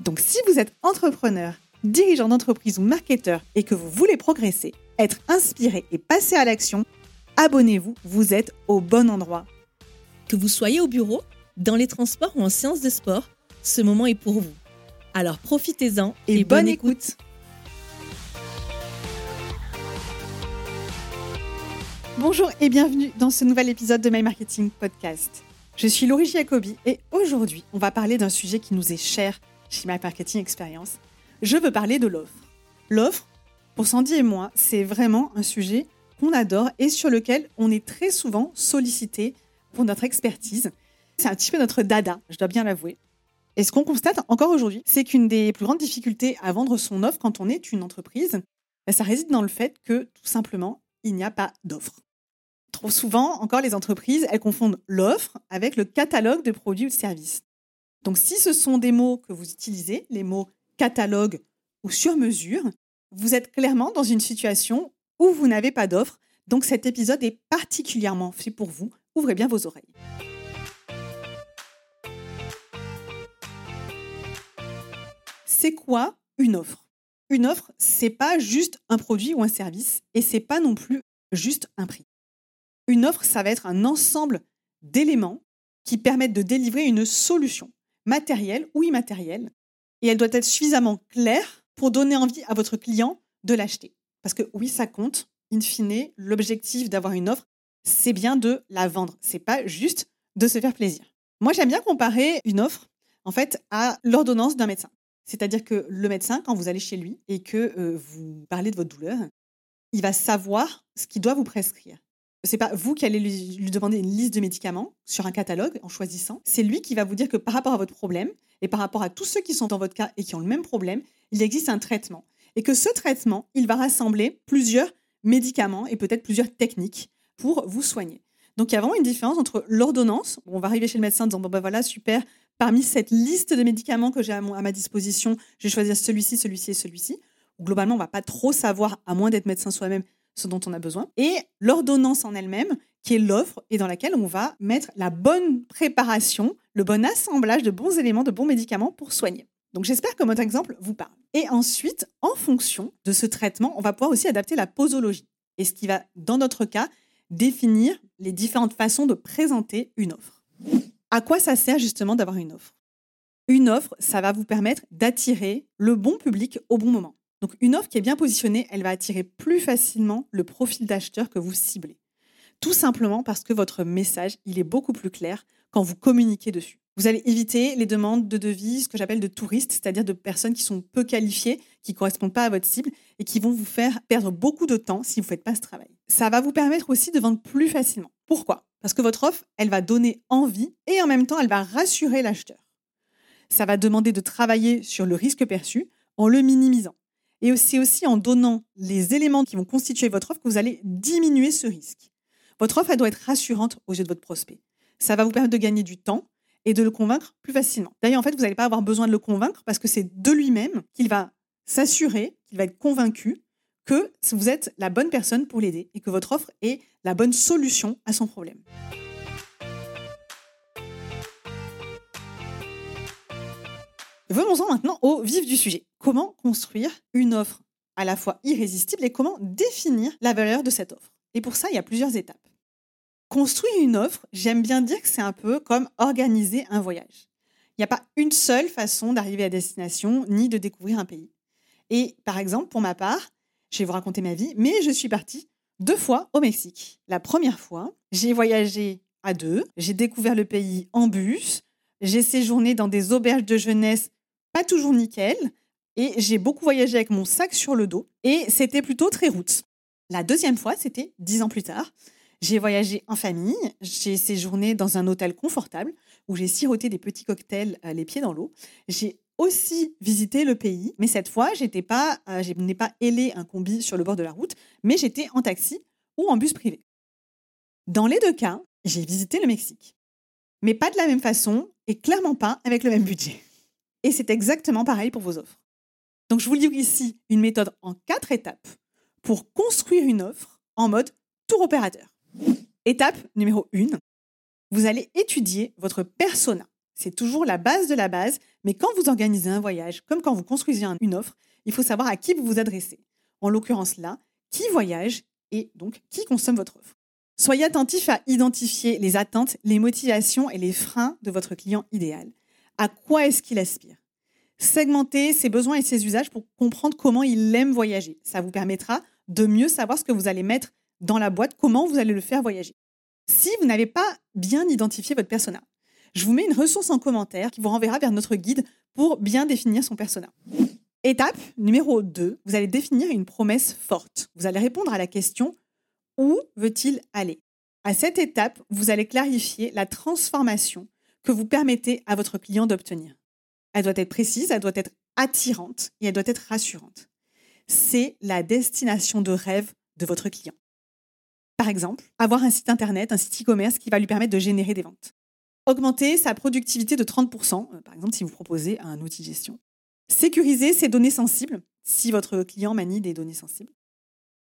Donc si vous êtes entrepreneur, dirigeant d'entreprise ou marketeur et que vous voulez progresser, être inspiré et passer à l'action, abonnez-vous, vous êtes au bon endroit. Que vous soyez au bureau, dans les transports ou en séance de sport, ce moment est pour vous. Alors profitez-en et, bonne, écoute. Bonjour et bienvenue dans ce nouvel épisode de My Marketing Podcast. Je suis Laurie Jacobi et aujourd'hui, on va parler d'un sujet qui nous est cher chez My Marketing Experience, je veux parler de l'offre. L'offre, pour Sandy et moi, c'est vraiment un sujet qu'on adore et sur lequel on est très souvent sollicité pour notre expertise. C'est un petit peu notre dada, je dois bien l'avouer. Et ce qu'on constate encore aujourd'hui, c'est qu'une des plus grandes difficultés à vendre son offre quand on est une entreprise, ben, ça réside dans le fait que tout simplement, il n'y a pas d'offre. Trop souvent, encore les entreprises, elles confondent l'offre avec le catalogue de produits ou de services. Donc si ce sont des mots que vous utilisez, les mots catalogue ou sur mesure, vous êtes clairement dans une situation où vous n'avez pas d'offre. Donc cet épisode est particulièrement fait pour vous. Ouvrez bien vos oreilles. C'est quoi une offre? Une offre, c'est pas juste un produit ou un service et c'est pas non plus juste un prix. Une offre, ça va être un ensemble d'éléments qui permettent de délivrer une solution matérielle ou immatérielle, et elle doit être suffisamment claire pour donner envie à votre client de l'acheter. Parce que oui, ça compte. In fine, l'objectif d'avoir une offre, c'est bien de la vendre. C'est pas juste de se faire plaisir. Moi, j'aime bien comparer une offre, en fait, à l'ordonnance d'un médecin. C'est-à-dire que le médecin, quand vous allez chez lui et que euh, vous parlez de votre douleur, il va savoir ce qu'il doit vous prescrire c'est pas vous qui allez lui, demander une liste de médicaments sur un catalogue en choisissant. C'est lui qui va vous dire que par rapport à votre problème et par rapport à tous ceux qui sont dans votre cas et qui ont le même problème, il existe un traitement. Et que ce traitement, il va rassembler plusieurs médicaments et peut-être plusieurs techniques pour vous soigner. Donc il y a vraiment une différence entre l'ordonnance, on va arriver chez le médecin en disant bon ben voilà super, parmi cette liste de médicaments que j'ai à, ma disposition, je vais choisir celui-ci, celui-ci et celui-ci. Globalement, on va pas trop savoir, à moins d'être médecin soi-même, ce dont on a besoin, et l'ordonnance en elle-même, qui est l'offre et dans laquelle on va mettre la bonne préparation, le bon assemblage de bons éléments, de bons médicaments pour soigner. Donc j'espère que votre exemple vous parle. Et ensuite, en fonction de ce traitement, on va pouvoir aussi adapter la posologie. Et ce qui va, dans notre cas, définir les différentes façons de présenter une offre. À quoi ça sert justement d'avoir une offre? Une offre, ça va vous permettre d'attirer le bon public au bon moment. Donc une offre qui est bien positionnée, elle va attirer plus facilement le profil d'acheteur que vous ciblez. Tout simplement parce que votre message, il est beaucoup plus clair quand vous communiquez dessus. Vous allez éviter les demandes de devis, ce que j'appelle de touristes, c'est-à-dire de personnes qui sont peu qualifiées, qui ne correspondent pas à votre cible et qui vont vous faire perdre beaucoup de temps si vous ne faites pas ce travail. Ça va vous permettre aussi de vendre plus facilement. Pourquoi? Parce que votre offre, elle va donner envie et en même temps, elle va rassurer l'acheteur. Ça va demander de travailler sur le risque perçu en le minimisant. Et c'est aussi en donnant les éléments qui vont constituer votre offre que vous allez diminuer ce risque. Votre offre, elle doit être rassurante aux yeux de votre prospect. Ça va vous permettre de gagner du temps et de le convaincre plus facilement. D'ailleurs, en fait, vous n'allez pas avoir besoin de le convaincre parce que c'est de lui-même qu'il va s'assurer, qu'il va être convaincu que vous êtes la bonne personne pour l'aider et que votre offre est la bonne solution à son problème. Venons-en maintenant au vif du sujet. Comment construire une offre à la fois irrésistible et comment définir la valeur de cette offre? Et pour ça, il y a plusieurs étapes. Construire une offre, j'aime bien dire que c'est un peu comme organiser un voyage. Il n'y a pas une seule façon d'arriver à destination ni de découvrir un pays. Et par exemple, pour ma part, je vais vous raconter ma vie, mais je suis partie deux fois au Mexique. La première fois, j'ai voyagé à deux, j'ai découvert le pays en bus, j'ai séjourné dans des auberges de jeunesse pas toujours nickel. Et j'ai beaucoup voyagé avec mon sac sur le dos. Et c'était plutôt très route. La deuxième fois, c'était dix ans plus tard. J'ai voyagé en famille. J'ai séjourné dans un hôtel confortable où j'ai siroté des petits cocktails euh, les pieds dans l'eau. J'ai aussi visité le pays, mais cette fois, pas, euh, je n'ai pas ailé un combi sur le bord de la route, mais j'étais en taxi ou en bus privé. Dans les deux cas, j'ai visité le Mexique, mais pas de la même façon et clairement pas avec le même budget. Et c'est exactement pareil pour vos offres. Donc, je vous livre ici une méthode en quatre étapes pour construire une offre en mode tour opérateur. Étape numéro 1, vous allez étudier votre persona. C'est toujours la base de la base, mais quand vous organisez un voyage, comme quand vous construisez une offre, il faut savoir à qui vous vous adressez. En l'occurrence là, qui voyage et donc qui consomme votre offre. Soyez attentif à identifier les attentes, les motivations et les freins de votre client idéal. À quoi est-ce qu'il aspire? Segmentez ses besoins et ses usages pour comprendre comment il aime voyager. Ça vous permettra de mieux savoir ce que vous allez mettre dans la boîte, comment vous allez le faire voyager. Si vous n'avez pas bien identifié votre persona, je vous mets une ressource en commentaire qui vous renverra vers notre guide pour bien définir son persona. Étape numéro 2, vous allez définir une promesse forte. Vous allez répondre à la question où veut-il aller? À cette étape, vous allez clarifier la transformation que vous permettez à votre client d'obtenir. Elle doit être précise, elle doit être attirante et elle doit être rassurante. C'est la destination de rêve de votre client. Par exemple, avoir un site internet, un site e-commerce qui va lui permettre de générer des ventes. Augmenter sa productivité de 30%, euh, par exemple si vous proposez un outil de gestion. Sécuriser ses données sensibles, si votre client manie des données sensibles.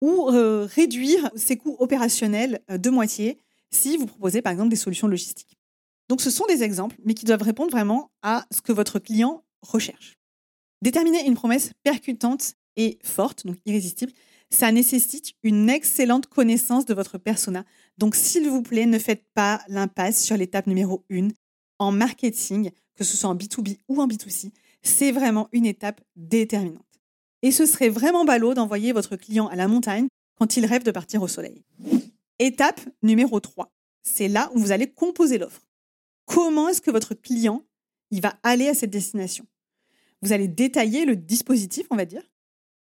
Ou euh, réduire ses coûts opérationnels euh, de moitié, si vous proposez par exemple des solutions logistiques. Donc ce sont des exemples, mais qui doivent répondre vraiment à ce que votre client recherche. Déterminer une promesse percutante et forte, donc irrésistible, ça nécessite une excellente connaissance de votre persona. Donc s'il vous plaît, ne faites pas l'impasse sur l'étape numéro 1 en marketing, que ce soit en B2B ou en B2C. C'est vraiment une étape déterminante. Et ce serait vraiment ballot d'envoyer votre client à la montagne quand il rêve de partir au soleil. Étape numéro 3. C'est là où vous allez composer l'offre comment est-ce que votre client il va aller à cette destination? Vous allez détailler le dispositif, on va dire,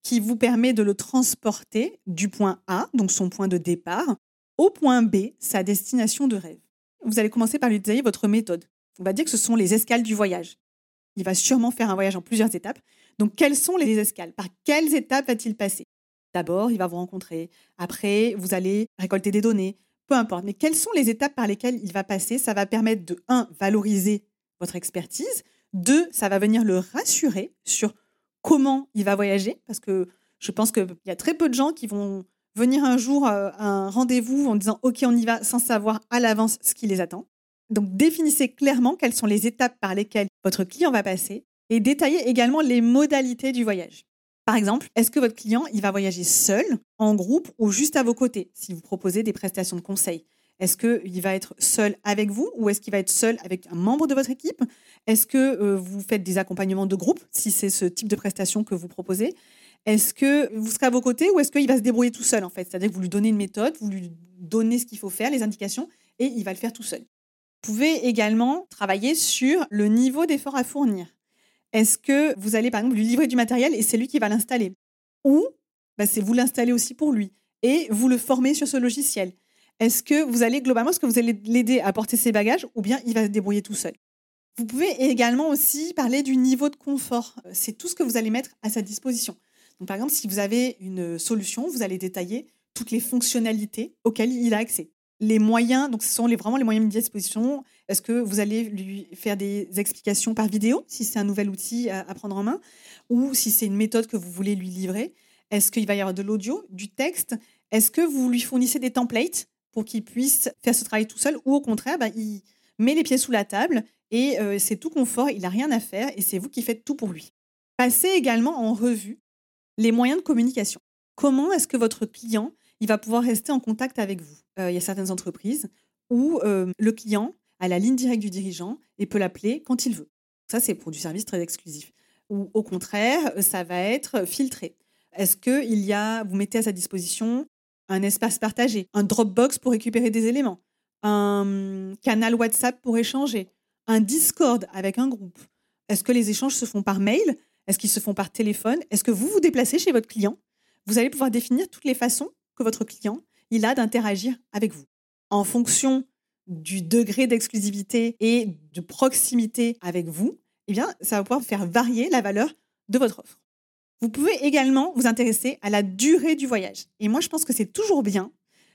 qui vous permet de le transporter du point A, donc son point de départ, au point B, sa destination de rêve. Vous allez commencer par lui détailler votre méthode. On va dire que ce sont les escales du voyage. Il va sûrement faire un voyage en plusieurs étapes. Donc, quelles sont les escales? Par quelles étapes va-t-il passer? D'abord, il va vous rencontrer. Après, vous allez récolter des données peu importe. Mais quelles sont les étapes par lesquelles il va passer? Ça va permettre de, un, valoriser votre expertise. Deux, ça va venir le rassurer sur comment il va voyager. Parce que je pense qu'il y a très peu de gens qui vont venir un jour euh, à un rendez-vous en disant OK, on y va sans savoir à l'avance ce qui les attend. Donc définissez clairement quelles sont les étapes par lesquelles votre client va passer et détaillez également les modalités du voyage. Par exemple, est-ce que votre client, il va voyager seul, en groupe ou juste à vos côtés si vous proposez des prestations de conseil? Est-ce qu'il va être seul avec vous ou est-ce qu'il va être seul avec un membre de votre équipe? Est-ce que euh, vous faites des accompagnements de groupe si c'est ce type de prestation que vous proposez? Est-ce que vous serez à vos côtés ou est-ce qu'il va se débrouiller tout seul en fait? C'est-à-dire que vous lui donnez une méthode, vous lui donnez ce qu'il faut faire, les indications et il va le faire tout seul. Vous pouvez également travailler sur le niveau d'effort à fournir. Est-ce que vous allez par exemple lui livrer du matériel et c'est lui qui va l'installer? Ou bah, c'est vous l'installer aussi pour lui et vous le former sur ce logiciel Est-ce que vous allez globalement, est-ce que vous allez l'aider à porter ses bagages ou bien il va se débrouiller tout seul? Vous pouvez également aussi parler du niveau de confort. C'est tout ce que vous allez mettre à sa disposition. Par exemple, si vous avez une solution, vous allez détailler toutes les fonctionnalités auxquelles il a accès les moyens, donc ce sont vraiment les moyens de disposition. Est-ce que vous allez lui faire des explications par vidéo, si c'est un nouvel outil à, prendre en main, ou si c'est une méthode que vous voulez lui livrer? Est-ce qu'il va y avoir de l'audio, du texte? Est-ce que vous lui fournissez des templates pour qu'il puisse faire ce travail tout seul, ou au contraire, bah, il met les pieds sous la table et euh, c'est tout confort, il n'a rien à faire et c'est vous qui faites tout pour lui? Passez également en revue les moyens de communication. Comment est-ce que votre client il va pouvoir rester en contact avec vous? Euh, il y a certaines entreprises où euh, le client a la ligne directe du dirigeant et peut l'appeler quand il veut. Ça, c'est pour du service très exclusif. Ou au contraire, ça va être filtré. Est-ce que il y a, vous mettez à sa disposition un espace partagé, un Dropbox pour récupérer des éléments, un canal WhatsApp pour échanger, un Discord avec un groupe? Est-ce que les échanges se font par mail? Est-ce qu'ils se font par téléphone? Est-ce que vous vous déplacez chez votre client? Vous allez pouvoir définir toutes les façons que votre client il a d'interagir avec vous. En fonction du degré d'exclusivité et de proximité avec vous, eh bien, ça va pouvoir faire varier la valeur de votre offre. Vous pouvez également vous intéresser à la durée du voyage. Et moi, je pense que c'est toujours bien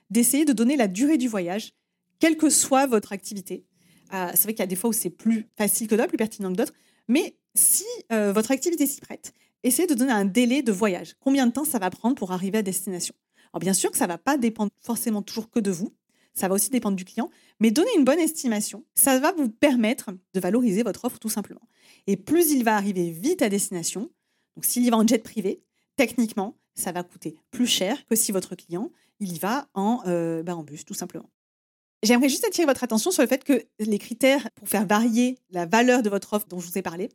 d'essayer de donner la durée du voyage, quelle que soit votre activité. Euh, c'est vrai qu'il y a des fois où c'est plus facile que d'autres, plus pertinent que d'autres, mais si euh, votre activité s'y prête, essayez de donner un délai de voyage. Combien de temps ça va prendre pour arriver à destination? Alors bien sûr que ça ne va pas dépendre forcément toujours que de vous, ça va aussi dépendre du client, mais donner une bonne estimation, ça va vous permettre de valoriser votre offre tout simplement. Et plus il va arriver vite à destination, donc s'il y va en jet privé, techniquement, ça va coûter plus cher que si votre client il y va en, euh, bah, bus tout simplement. J'aimerais juste attirer votre attention sur le fait que les critères pour faire varier la valeur de votre offre dont je vous ai parlé,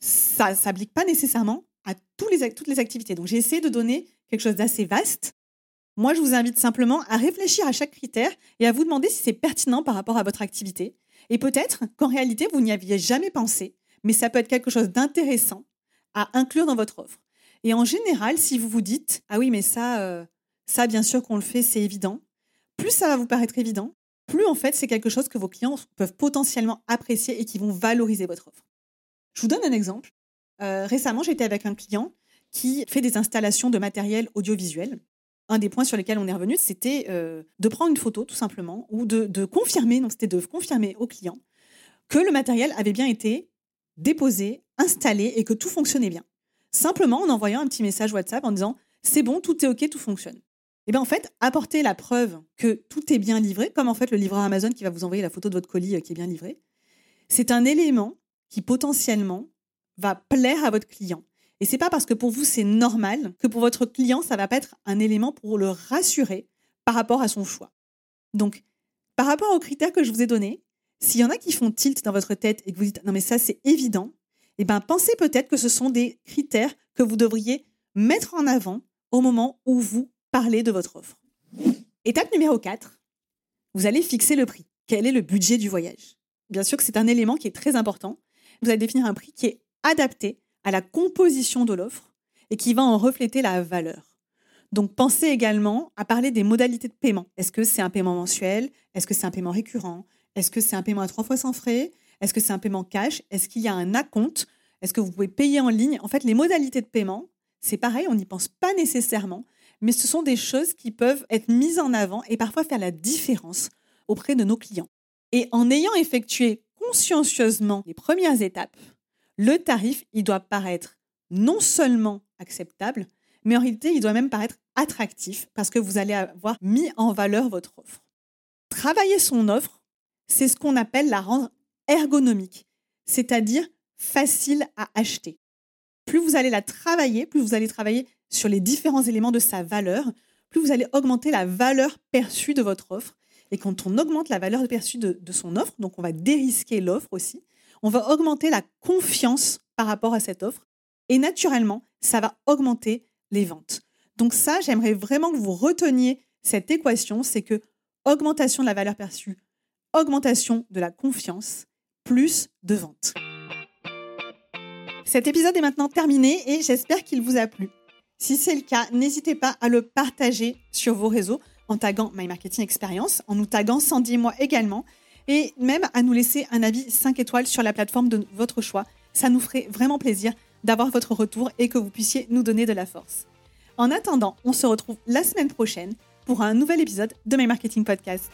ça ne s'applique pas nécessairement à toutes les activités. Donc j'ai essayé de donner quelque chose d'assez vaste. Moi, je vous invite simplement à réfléchir à chaque critère et à vous demander si c'est pertinent par rapport à votre activité. Et peut-être qu'en réalité, vous n'y aviez jamais pensé, mais ça peut être quelque chose d'intéressant à inclure dans votre offre. Et en général, si vous vous dites, ah oui, mais ça, euh, ça, bien sûr qu'on le fait, c'est évident, plus ça va vous paraître évident, plus en fait c'est quelque chose que vos clients peuvent potentiellement apprécier et qui vont valoriser votre offre. Je vous donne un exemple. Euh, récemment, j'étais avec un client qui fait des installations de matériel audiovisuel. Un des points sur lesquels on est revenu, c'était euh, de prendre une photo tout simplement ou de, confirmer, non, c'était de confirmer au client que le matériel avait bien été déposé, installé et que tout fonctionnait bien. Simplement en envoyant un petit message WhatsApp en disant c'est bon, tout est OK, tout fonctionne. Et eh bien en fait, apporter la preuve que tout est bien livré, comme en fait le livreur Amazon qui va vous envoyer la photo de votre colis euh, qui est bien livré, c'est un élément qui potentiellement va plaire à votre client. Et c'est pas parce que pour vous c'est normal que pour votre client ça va pas être un élément pour le rassurer par rapport à son choix. Donc, par rapport aux critères que je vous ai donnés, s'il y en a qui font tilt dans votre tête et que vous dites non mais ça c'est évident, eh ben pensez peut-être que ce sont des critères que vous devriez mettre en avant au moment où vous parler de votre offre. Étape numéro 4, vous allez fixer le prix. Quel est le budget du voyage? Bien sûr que c'est un élément qui est très important. Vous allez définir un prix qui est adapté à la composition de l'offre et qui va en refléter la valeur. Donc pensez également à parler des modalités de paiement. Est-ce que c'est un paiement mensuel? Est-ce que c'est un paiement récurrent? Est-ce que c'est un paiement à trois fois sans frais? Est-ce que c'est un paiement cash? Est-ce qu'il y a un acompte? Est-ce que vous pouvez payer en ligne? En fait, les modalités de paiement, c'est pareil, on n'y pense pas nécessairement, mais ce sont des choses qui peuvent être mises en avant et parfois faire la différence auprès de nos clients. Et en ayant effectué consciencieusement les premières étapes, le tarif, il doit paraître non seulement acceptable, mais en réalité, il doit même paraître attractif parce que vous allez avoir mis en valeur votre offre. Travailler son offre, c'est ce qu'on appelle la rendre ergonomique, c'est-à-dire facile à acheter. Plus vous allez la travailler, plus vous allez travailler sur les différents éléments de sa valeur, plus vous allez augmenter la valeur perçue de votre offre. Et quand on augmente la valeur perçue de, son offre, donc on va dérisquer l'offre aussi, on va augmenter la confiance par rapport à cette offre. Et naturellement, ça va augmenter les ventes. Donc ça, j'aimerais vraiment que vous reteniez cette équation, c'est que augmentation de la valeur perçue, augmentation de la confiance, plus de ventes. Cet épisode est maintenant terminé et j'espère qu'il vous a plu. Si c'est le cas, n'hésitez pas à le partager sur vos réseaux en taguant My Marketing Experience, en nous taguant Sandy et moi également, et même à nous laisser un avis 5 étoiles sur la plateforme de votre choix. Ça nous ferait vraiment plaisir d'avoir votre retour et que vous puissiez nous donner de la force. En attendant, on se retrouve la semaine prochaine pour un nouvel épisode de My Marketing Podcast.